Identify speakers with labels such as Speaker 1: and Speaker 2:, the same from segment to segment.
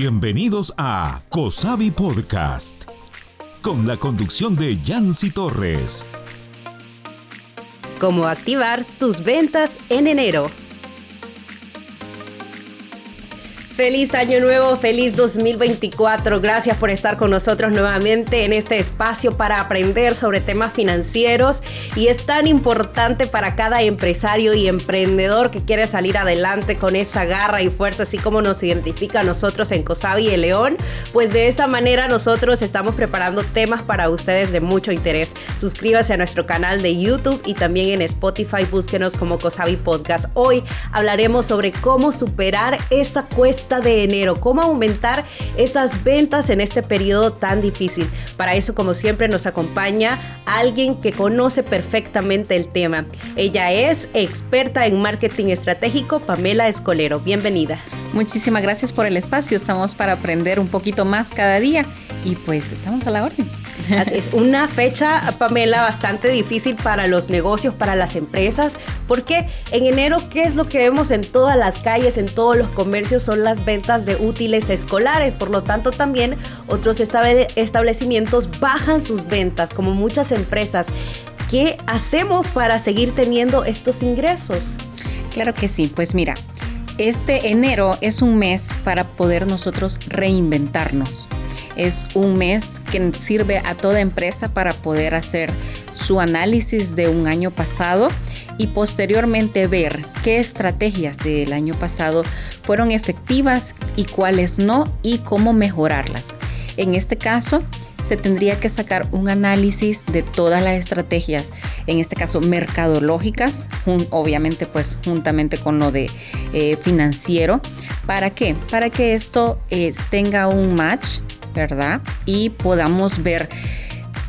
Speaker 1: Bienvenidos a Cosavi Podcast, con la conducción de Yancy Torres.
Speaker 2: Cómo activar tus ventas en enero. Feliz año nuevo, feliz 2024. Gracias por estar con nosotros nuevamente en este espacio para aprender sobre temas financieros y es tan importante para cada empresario y emprendedor que quiere salir adelante con esa garra y fuerza, así como nos identifica a nosotros en Cosavi y León. Pues de esa manera nosotros estamos preparando temas para ustedes de mucho interés. Suscríbase a nuestro canal de YouTube y también en Spotify, búsquenos como Cosavi Podcast. Hoy hablaremos sobre cómo superar esa cuesta de enero, cómo aumentar esas ventas en este periodo tan difícil. Para eso, como siempre, nos acompaña alguien que conoce perfectamente el tema. Ella es experta en marketing estratégico, Pamela Escolero. Bienvenida.
Speaker 3: Muchísimas gracias por el espacio. Estamos para aprender un poquito más cada día y pues estamos a la orden.
Speaker 2: Así es, una fecha, Pamela, bastante difícil para los negocios, para las empresas, porque en enero, ¿qué es lo que vemos en todas las calles, en todos los comercios? Son las ventas de útiles escolares. Por lo tanto, también otros establecimientos bajan sus ventas, como muchas empresas. ¿Qué hacemos para seguir teniendo estos ingresos?
Speaker 3: Claro que sí, pues mira, este enero es un mes para poder nosotros reinventarnos es un mes que sirve a toda empresa para poder hacer su análisis de un año pasado y posteriormente ver qué estrategias del año pasado fueron efectivas y cuáles no y cómo mejorarlas. En este caso, se tendría que sacar un análisis de todas las estrategias, en este caso mercadológicas, obviamente pues juntamente con lo de eh, financiero. ¿Para qué? Para que esto eh, tenga un match Y podamos ver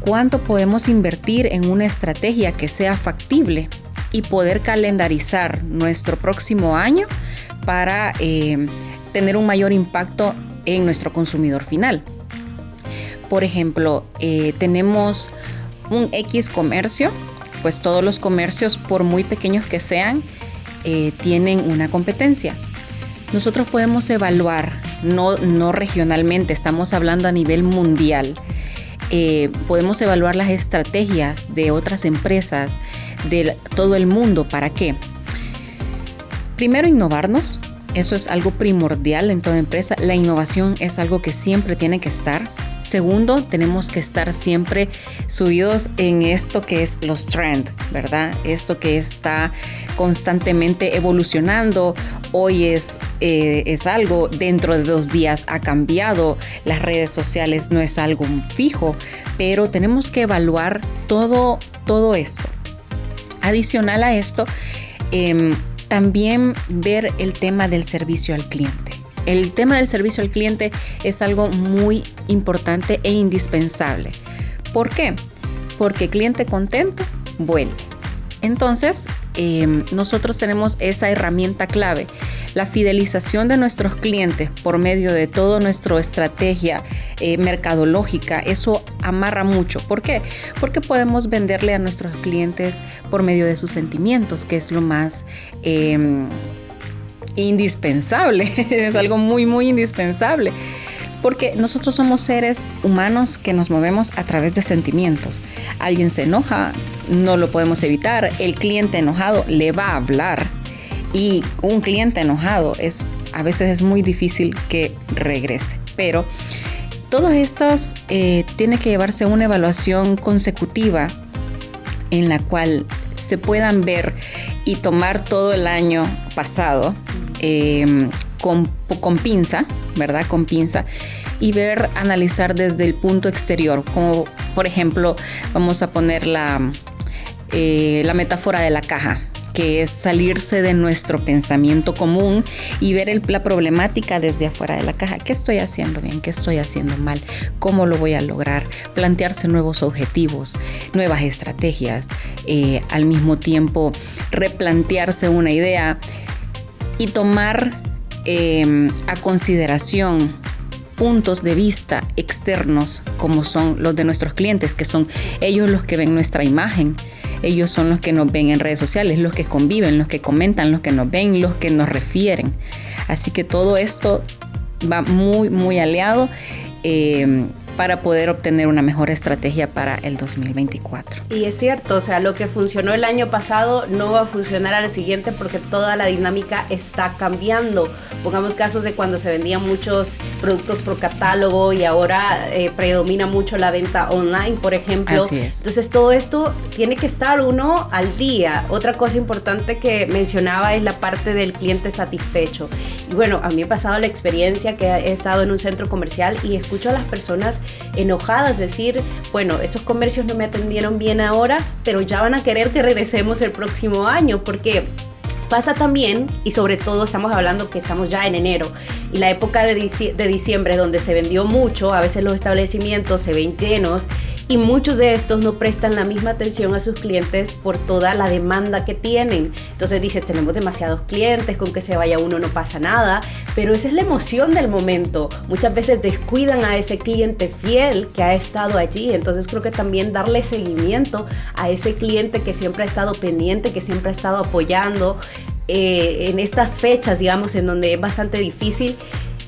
Speaker 3: cuánto podemos invertir en una estrategia que sea factible y poder calendarizar nuestro próximo año para eh, tener un mayor impacto en nuestro consumidor final. Por ejemplo, eh, tenemos un X comercio, pues todos los comercios, por muy pequeños que sean, eh, tienen una competencia. Nosotros podemos evaluar no, no regionalmente, estamos hablando a nivel mundial. Eh, podemos evaluar las estrategias de otras empresas de todo el mundo. ¿Para qué? Primero, innovarnos. Eso es algo primordial en toda empresa. La innovación es algo que siempre tiene que estar. Segundo, tenemos que estar siempre subidos en esto que es los trends, ¿verdad? Esto que está constantemente evolucionando. Hoy es, eh, es algo, dentro de dos días ha cambiado. Las redes sociales no es algo fijo, pero tenemos que evaluar todo, todo esto. Adicional a esto, em, también ver el tema del servicio al cliente. El tema del servicio al cliente es algo muy importante e indispensable. ¿Por qué? Porque cliente contento vuelve. Entonces, em, nosotros tenemos esa herramienta clave, la fidelización de nuestros clientes por medio de toda nuestra estrategia eh, mercadológica. Eso amarra mucho. ¿Por qué? Porque podemos venderle a nuestros clientes por medio de sus sentimientos, que es lo más... Em, indispensable, es algo muy, muy indispensable, porque nosotros somos seres humanos que nos movemos a través de sentimientos. Alguien se enoja, no lo podemos evitar, el cliente enojado le va a hablar y un cliente enojado es a veces es muy difícil que regrese, pero todos estos eh, tiene que llevarse una evaluación consecutiva en la cual se puedan ver y tomar todo el año pasado Em, con, con, pinza, ¿verdad? Con pinza y ver, analizar desde el punto exterior, como por ejemplo, vamos a poner la, eh, la metáfora de la caja que es salirse de nuestro pensamiento común y ver la problemática desde afuera de la caja. ¿Qué estoy haciendo bien? ¿Qué estoy haciendo mal? ¿Cómo lo voy a lograr? Plantearse nuevos objetivos, nuevas estrategias, eh, al mismo tiempo replantearse una idea y tomar em, a consideración puntos de vista externos como son los de nuestros clientes, que son ellos los que ven nuestra imagen, ellos son los que nos ven en redes sociales, los que conviven, los que comentan, los que nos ven, los que nos refieren. Así que todo esto va muy, muy aliado. Eh, para poder obtener una mejor estrategia para el 2024.
Speaker 2: Y es cierto, o sea, lo que funcionó el año pasado no va a funcionar al siguiente porque toda la dinámica está cambiando. Pongamos casos de cuando se vendían muchos productos por catálogo y ahora eh, predomina mucho la venta online, por ejemplo.
Speaker 3: Así es.
Speaker 2: Entonces todo esto tiene que estar uno al día. Otra cosa importante que mencionaba es la parte del cliente satisfecho. Y bueno, a mí me ha pasado la experiencia que he estado en un centro comercial y escucho a las personas enojadas, decir, bueno, esos comercios no me atendieron bien ahora, pero ya van a querer que regresemos el próximo año, porque pasa también, y sobre todo estamos hablando que estamos ya en enero, y la época de, diciembre donde se vendió mucho, a veces los establecimientos se ven llenos y muchos de estos no prestan la misma atención a sus clientes por toda la demanda que tienen. Entonces dice, tenemos demasiados clientes, con que se vaya uno no pasa nada, pero esa es la emoción del momento. Muchas veces descuidan a ese cliente fiel que ha estado allí, entonces creo que también darle seguimiento a ese cliente que siempre ha estado pendiente, que siempre ha estado apoyando eh, en estas fechas, digamos, en donde es bastante difícil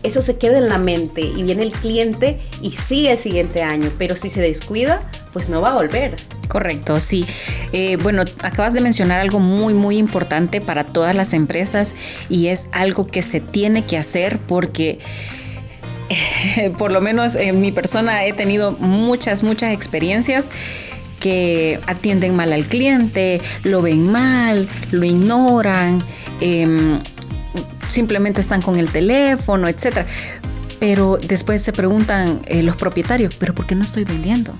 Speaker 2: eso se queda en la mente y viene el cliente y sigue el siguiente año, pero si se descuida, pues no va a volver.
Speaker 3: Correcto, sí. Eh, bueno, acabas de mencionar algo muy, muy importante para todas las empresas y es algo que se tiene que hacer porque... por lo menos en mi persona he tenido muchas, muchas experiencias que atienden mal al cliente, lo ven mal, lo ignoran. Em, simplemente están con el teléfono, etcétera. Pero después se preguntan eh, los propietarios, ¿pero por qué no estoy vendiendo?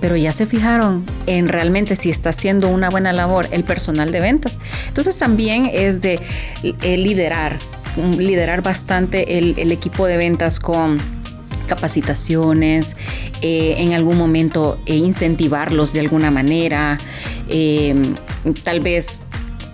Speaker 3: Pero ya se fijaron en realmente si está haciendo una buena labor el personal de ventas. Entonces también es de eh, liderar, liderar bastante el, equipo de ventas con capacitaciones, eh, en algún momento incentivarlos de alguna manera, tal vez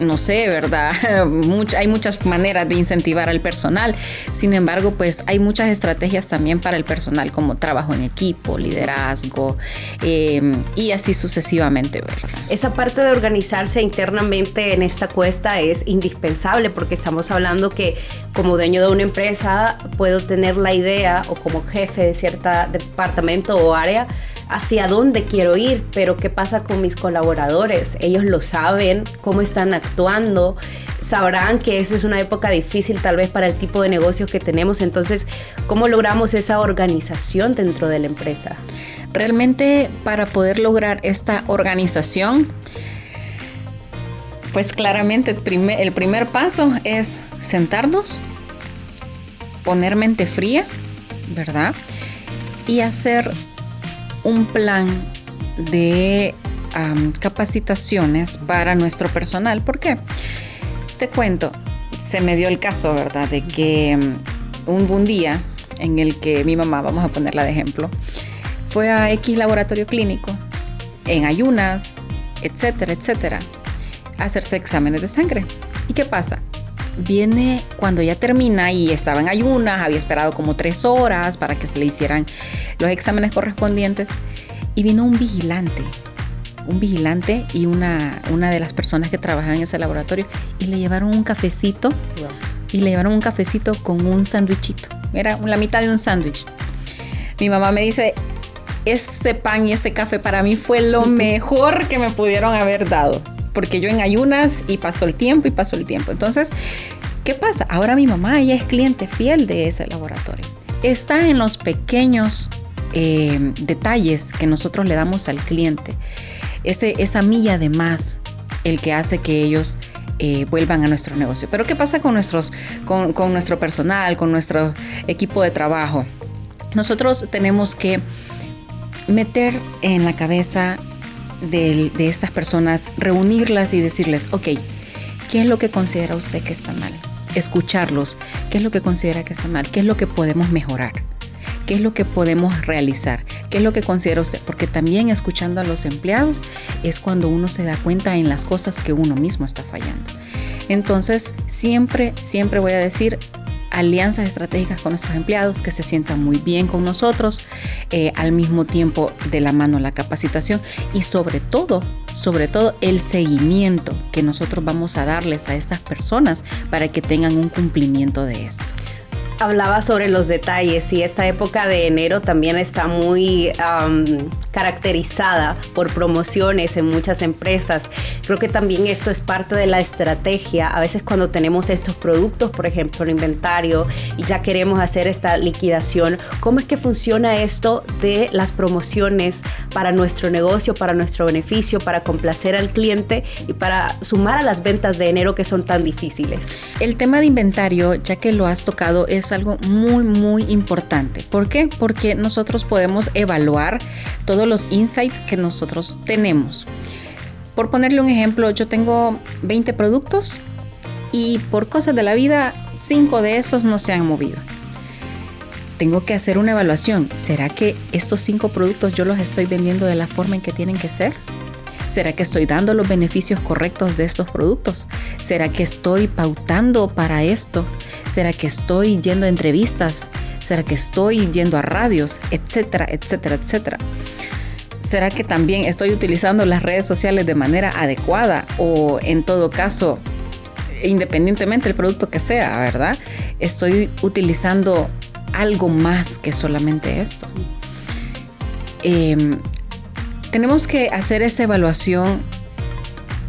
Speaker 3: no sé, ¿verdad? hay muchas maneras de incentivar al personal. Sin embargo, pues hay muchas estrategias también para el personal, como trabajo en equipo, liderazgo em, y así sucesivamente, ¿verdad?
Speaker 2: Esa parte de organizarse internamente en esta cuesta es indispensable porque estamos hablando que como dueño de una empresa puedo tener la idea o como jefe de cierto departamento o área hacia dónde quiero ir, pero qué pasa con mis colaboradores. Ellos lo saben, cómo están actuando, sabrán que esa es una época difícil tal vez para el tipo de negocios que tenemos. Entonces, ¿cómo logramos esa organización dentro de la empresa?
Speaker 3: Realmente para poder lograr esta organización, pues claramente el primer, el primer paso es sentarnos, poner mente fría, ¿verdad? Y hacer un plan de capacitaciones para nuestro personal. ¿Por qué? Te cuento, se me dio el caso, ¿verdad? De que mm, un, un día en el que mi mamá, vamos a ponerla de ejemplo, fue a X laboratorio clínico, en ayunas, etcétera, etcétera, a hacerse exámenes de sangre. ¿Y qué pasa? Viene cuando ya termina y estaba en ayunas, había esperado como tres horas para que se le hicieran los exámenes correspondientes y vino un vigilante, un vigilante y una, una de las personas que trabajaban en ese laboratorio y le llevaron un cafecito y le llevaron un cafecito con un sándwichito, era la mitad de un sándwich. Mi mamá me dice, ese pan y ese café para mí fue lo mejor que me pudieron haber dado porque yo en ayunas y pasó el tiempo y pasó el tiempo. Entonces, ¿qué pasa? Ahora mi mamá, ella es cliente fiel de ese laboratorio. Está en los pequeños eh, detalles que nosotros le damos al cliente. Ese, esa milla de más, el que hace que ellos eh, vuelvan a nuestro negocio. Pero ¿qué pasa con, nuestros, con, con nuestro personal, con nuestro equipo de trabajo? Nosotros tenemos que meter en la cabeza de, estas personas, reunirlas y decirles, ok, ¿qué es lo que considera usted que está mal? Escucharlos, ¿qué es lo que considera que está mal? ¿Qué es lo que podemos mejorar? ¿Qué es lo que podemos realizar? ¿Qué es lo que considera usted? Porque también escuchando a los empleados es cuando uno se da cuenta en las cosas que uno mismo está fallando. Entonces, siempre, siempre voy a decir, alianzas estratégicas con nuestros empleados, que se sientan muy bien con nosotros, eh, al mismo tiempo de la mano la capacitación y sobre todo, sobre todo el seguimiento que nosotros vamos a darles a estas personas para que tengan un cumplimiento de esto.
Speaker 2: hablaba sobre los detalles y esta época de enero también está muy caracterizada por promociones en muchas empresas. Creo que también esto es parte de la estrategia. A veces cuando tenemos estos productos, por ejemplo, el inventario, y ya queremos hacer esta liquidación, ¿cómo es que funciona esto de las promociones para nuestro negocio, para nuestro beneficio, para complacer al cliente y para sumar a las ventas de enero que son tan difíciles?
Speaker 3: El tema de inventario, ya que lo has tocado, es algo muy, muy importante. ¿Por qué? Porque nosotros podemos evaluar todos los insights que nosotros tenemos. Por ponerle un ejemplo, yo tengo 20 productos y por cosas de la vida, 5 de esos no se han movido. Tengo que hacer una evaluación. ¿Será que estos 5 productos yo los estoy vendiendo de la forma en que tienen que ser? ¿Será que estoy dando los beneficios correctos de estos productos? ¿Será que estoy pautando para esto? ¿Será que estoy yendo a entrevistas? ¿Será que estoy yendo a radios? Etcétera, etcétera, etcétera. ¿Será que también estoy utilizando las redes sociales de manera adecuada o en todo caso, independientemente del producto que sea, ¿verdad? Estoy utilizando algo más que solamente esto. Em, tenemos que hacer esa evaluación.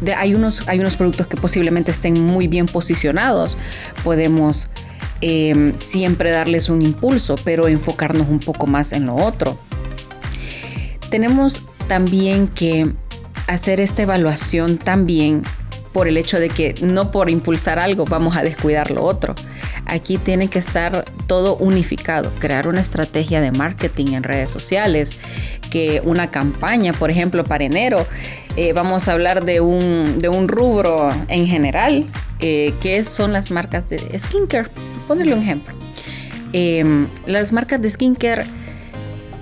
Speaker 3: De, hay, unos, hay unos productos que posiblemente estén muy bien posicionados. Podemos em, siempre darles un impulso, pero enfocarnos un poco más en lo otro. Tenemos también que hacer esta evaluación también por el hecho de que no por impulsar algo vamos a descuidar lo otro. Aquí tiene que estar todo unificado, crear una estrategia de marketing en redes sociales, que una campaña, por ejemplo, para enero. Eh, vamos a hablar de un, de un rubro en general, eh, que son las marcas de skincare. Ponerle un ejemplo. Em, las marcas de skincare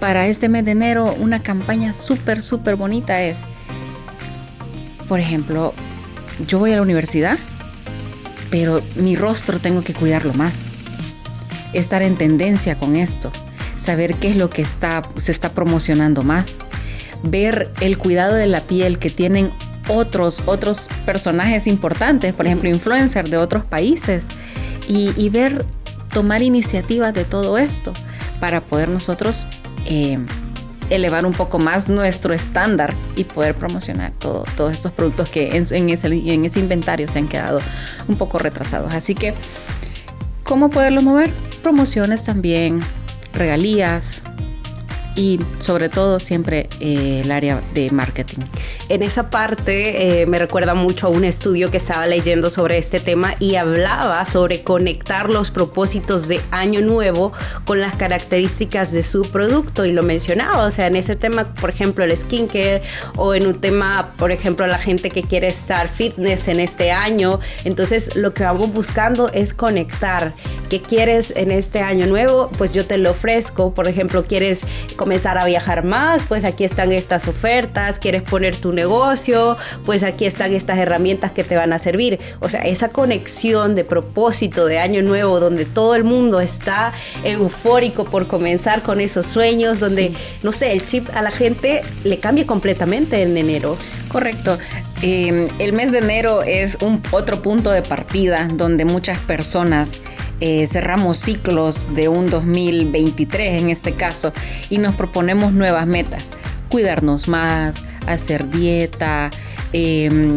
Speaker 3: para este mes de enero, una campaña súper, súper bonita es, por ejemplo, yo voy a la universidad, pero mi rostro tengo que cuidarlo más. Estar en tendencia con esto saber qué es lo que está, se está promocionando más, ver el cuidado de la piel que tienen otros, otros personajes importantes, por ejemplo, influencers de otros países, y, ver, tomar iniciativas de todo esto para poder nosotros eh, elevar un poco más nuestro estándar y poder promocionar todo, todos estos productos que en, ese, en ese inventario se han quedado un poco retrasados. Así que, ¿cómo poderlo mover? Promociones también, regalías y sobre todo siempre eh, el área de marketing.
Speaker 2: En esa parte eh, me recuerda mucho a un estudio que estaba leyendo sobre este tema y hablaba sobre conectar los propósitos de año nuevo con las características de su producto y lo mencionaba, o sea, en ese tema, por ejemplo, el skincare o en un tema, por ejemplo, la gente que quiere estar fitness en este año, entonces lo que vamos buscando es conectar ¿Qué quieres en este año nuevo? Pues yo te lo ofrezco. Por ejemplo, quieres comenzar a viajar más, pues aquí están estas ofertas. Quieres poner tu negocio, pues aquí están estas herramientas que te van a servir. O sea, esa conexión de propósito de año nuevo donde todo el mundo está eufórico por comenzar con esos sueños, donde, no sé, el chip a la gente le cambia completamente en enero.
Speaker 3: Correcto. Em, el mes de enero es un otro punto de partida donde muchas personas eh, cerramos ciclos de un 2023 en este caso y nos proponemos nuevas metas. Cuidarnos más, hacer dieta, em,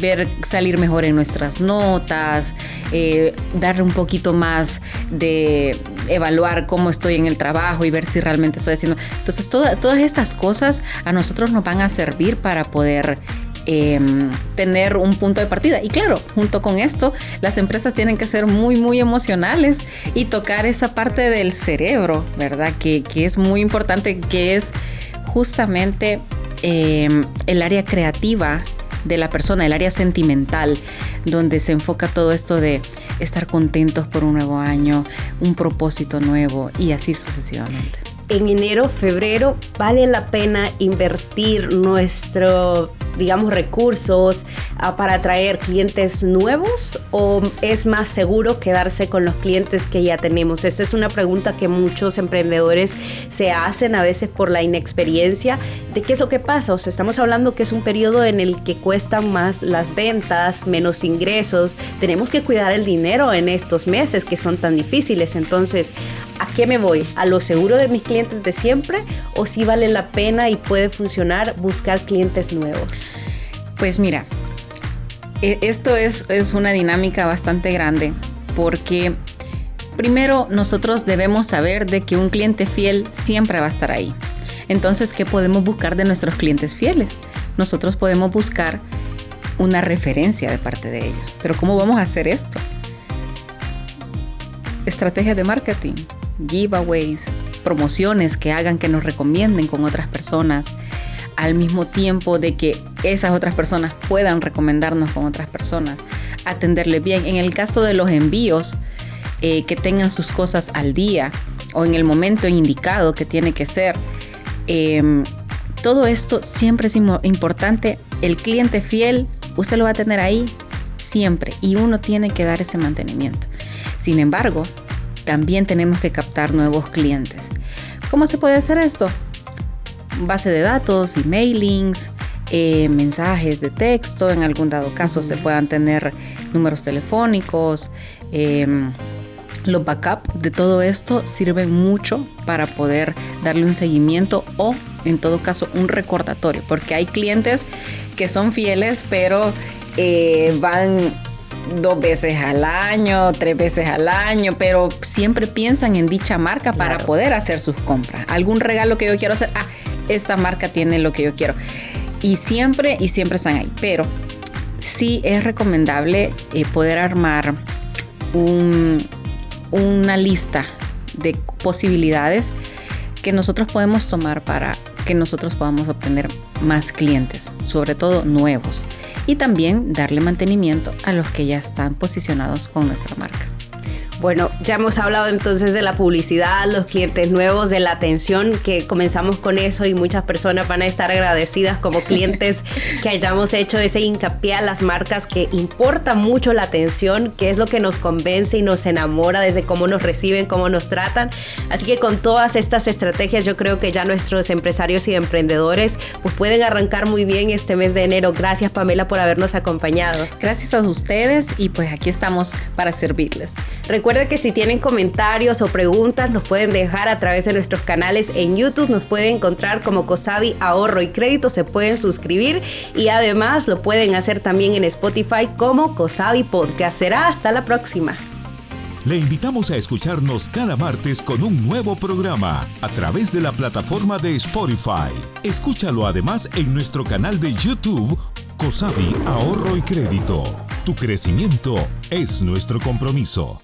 Speaker 3: ver salir mejor en nuestras notas, eh, darle un poquito más de evaluar cómo estoy en el trabajo y ver si realmente estoy haciendo. Entonces, todas estas cosas a nosotros nos van a servir para poder Em, tener un punto de partida. Y claro, junto con esto, las empresas tienen que ser muy, muy emocionales y tocar esa parte del cerebro, ¿verdad? Que, es muy importante, que es justamente em, el área creativa de la persona, el área sentimental, donde se enfoca todo esto de estar contentos por un nuevo año, un propósito nuevo y así sucesivamente
Speaker 2: en enero, febrero, vale la pena invertir nuestro digamos, recursos ah, para atraer clientes nuevos o es más seguro quedarse con los clientes que ya tenemos? Esa es una pregunta que muchos emprendedores se hacen a veces por la inexperiencia de qué es lo que pasa. O sea, estamos hablando que es un periodo en el que cuestan más las ventas, menos ingresos. Tenemos que cuidar el dinero en estos meses que son tan difíciles. Entonces, ¿a qué me voy? ¿A lo seguro de mis clientes de siempre o si vale la pena y puede funcionar buscar clientes nuevos?
Speaker 3: Pues mira, e, esto es, es una dinámica bastante grande porque primero nosotros debemos saber de que un cliente fiel siempre va a estar ahí. Entonces, ¿qué podemos buscar de nuestros clientes fieles? Nosotros podemos buscar una referencia de parte de ellos. Pero ¿cómo vamos a hacer esto? Estrategias de marketing, giveaways, promociones que hagan que nos recomienden con otras personas, al mismo tiempo de que esas otras personas puedan recomendarnos con otras personas, atenderle bien. En el caso de los envíos, eh, que tengan sus cosas al día o en el momento indicado que tiene que ser. Em, todo esto siempre es importante. El cliente fiel, usted lo va a tener ahí siempre y uno tiene que dar ese mantenimiento. Sin embargo, también tenemos que captar nuevos clientes. ¿Cómo se puede hacer esto? Base de datos, emailings, eh, mensajes de texto, en algún dado caso se puedan tener números telefónicos. Em, los backups de todo esto sirven mucho para poder darle un seguimiento o en todo caso un recordatorio, porque hay clientes que son fieles, pero eh, van dos veces al año, tres veces al año, pero siempre piensan en dicha marca para poder hacer sus compras. Algún regalo que yo quiero hacer, ah, esta marca tiene lo que yo quiero. Y siempre, y siempre están ahí. Pero sí es recomendable eh, poder armar una lista de posibilidades que nosotros podemos tomar para que nosotros podamos obtener más clientes, sobre todo nuevos, y también darle mantenimiento a los que ya están posicionados con nuestra marca.
Speaker 2: Bueno, ya hemos hablado entonces de la publicidad, los clientes nuevos, de la atención, que comenzamos con eso y muchas personas van a estar agradecidas como clientes que hayamos hecho ese hincapié a las marcas que importa mucho la atención, que es lo que nos convence y nos enamora desde cómo nos reciben, cómo nos tratan. Así que con todas estas estrategias yo creo que ya nuestros empresarios y emprendedores pues pueden arrancar muy bien este mes de enero. Gracias Pamela por habernos acompañado.
Speaker 3: Gracias a ustedes y pues aquí estamos para servirles.
Speaker 2: Recuerden que si tienen comentarios o preguntas nos pueden dejar a través de nuestros canales en YouTube, nos pueden encontrar como Cosavi Ahorro y Crédito, se pueden suscribir y además lo pueden hacer también en Spotify como Cosavi Podcast. Será hasta la próxima.
Speaker 1: Le invitamos a escucharnos cada martes con un nuevo programa a través de la plataforma de Spotify. Escúchalo además en nuestro canal de YouTube Cosavi Ahorro y Crédito. Tu crecimiento es nuestro compromiso.